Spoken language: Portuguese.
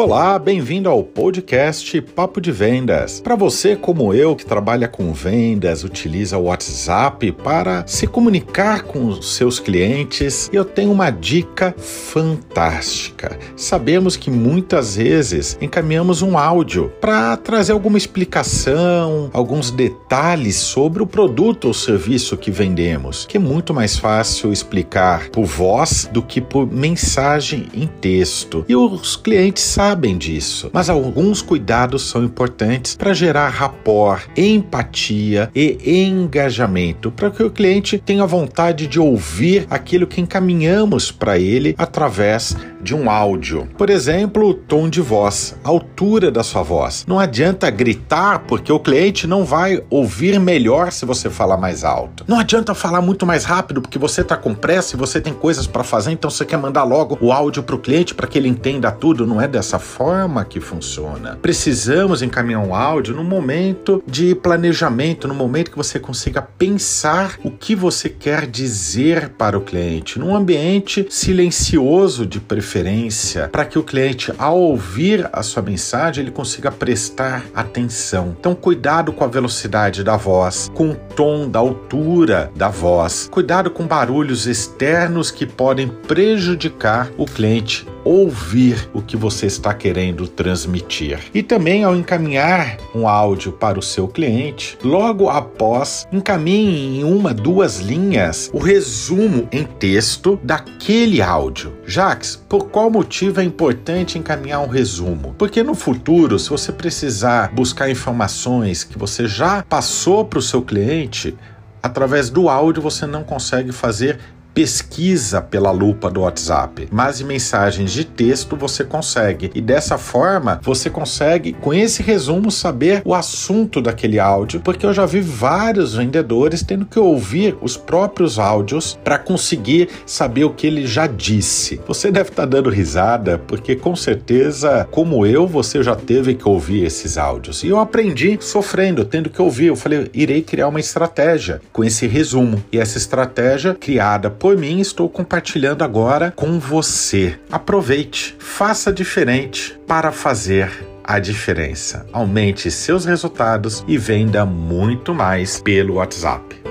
Olá, bem-vindo ao podcast Papo de Vendas. Para você como eu que trabalha com vendas, utiliza o WhatsApp para se comunicar com os seus clientes, eu tenho uma dica fantástica. Sabemos que muitas vezes encaminhamos um áudio para trazer alguma explicação, alguns detalhes sobre o produto ou serviço que vendemos, que é muito mais fácil explicar por voz do que por mensagem em texto. E os clientes sabem sabem disso, mas alguns cuidados são importantes para gerar rapport, empatia e engajamento, para que o cliente tenha vontade de ouvir aquilo que encaminhamos para ele através de um áudio. Por exemplo, o tom de voz, a altura da sua voz. Não adianta gritar porque o cliente não vai ouvir melhor se você falar mais alto. Não adianta falar muito mais rápido porque você está com pressa e você tem coisas para fazer, então você quer mandar logo o áudio para o cliente para que ele entenda tudo. Não é dessa forma que funciona. Precisamos encaminhar um áudio no momento de planejamento, no momento que você consiga pensar o que você quer dizer para o cliente, num ambiente silencioso de preferência, para que o cliente, ao ouvir a sua mensagem, ele consiga prestar atenção. Então, cuidado com a velocidade da voz, com o tom da altura da voz, cuidado com barulhos externos que podem prejudicar o cliente ouvir o que você está querendo transmitir. E também ao encaminhar um áudio para o seu cliente, logo após encaminhe em uma, duas linhas o resumo em texto daquele áudio. Jax, por qual motivo é importante encaminhar um resumo? Porque no futuro, se você precisar buscar informações que você já passou para o seu cliente, através do áudio você não consegue fazer pesquisa pela lupa do WhatsApp, mas em mensagens de texto você consegue. E dessa forma, você consegue, com esse resumo, saber o assunto daquele áudio, porque eu já vi vários vendedores tendo que ouvir os próprios áudios para conseguir saber o que ele já disse. Você deve estar tá dando risada, porque com certeza, como eu, você já teve que ouvir esses áudios. E eu aprendi sofrendo, tendo que ouvir. Eu falei, irei criar uma estratégia com esse resumo. E essa estratégia criada por por mim, estou compartilhando agora com você. Aproveite, faça diferente para fazer a diferença. Aumente seus resultados e venda muito mais pelo WhatsApp.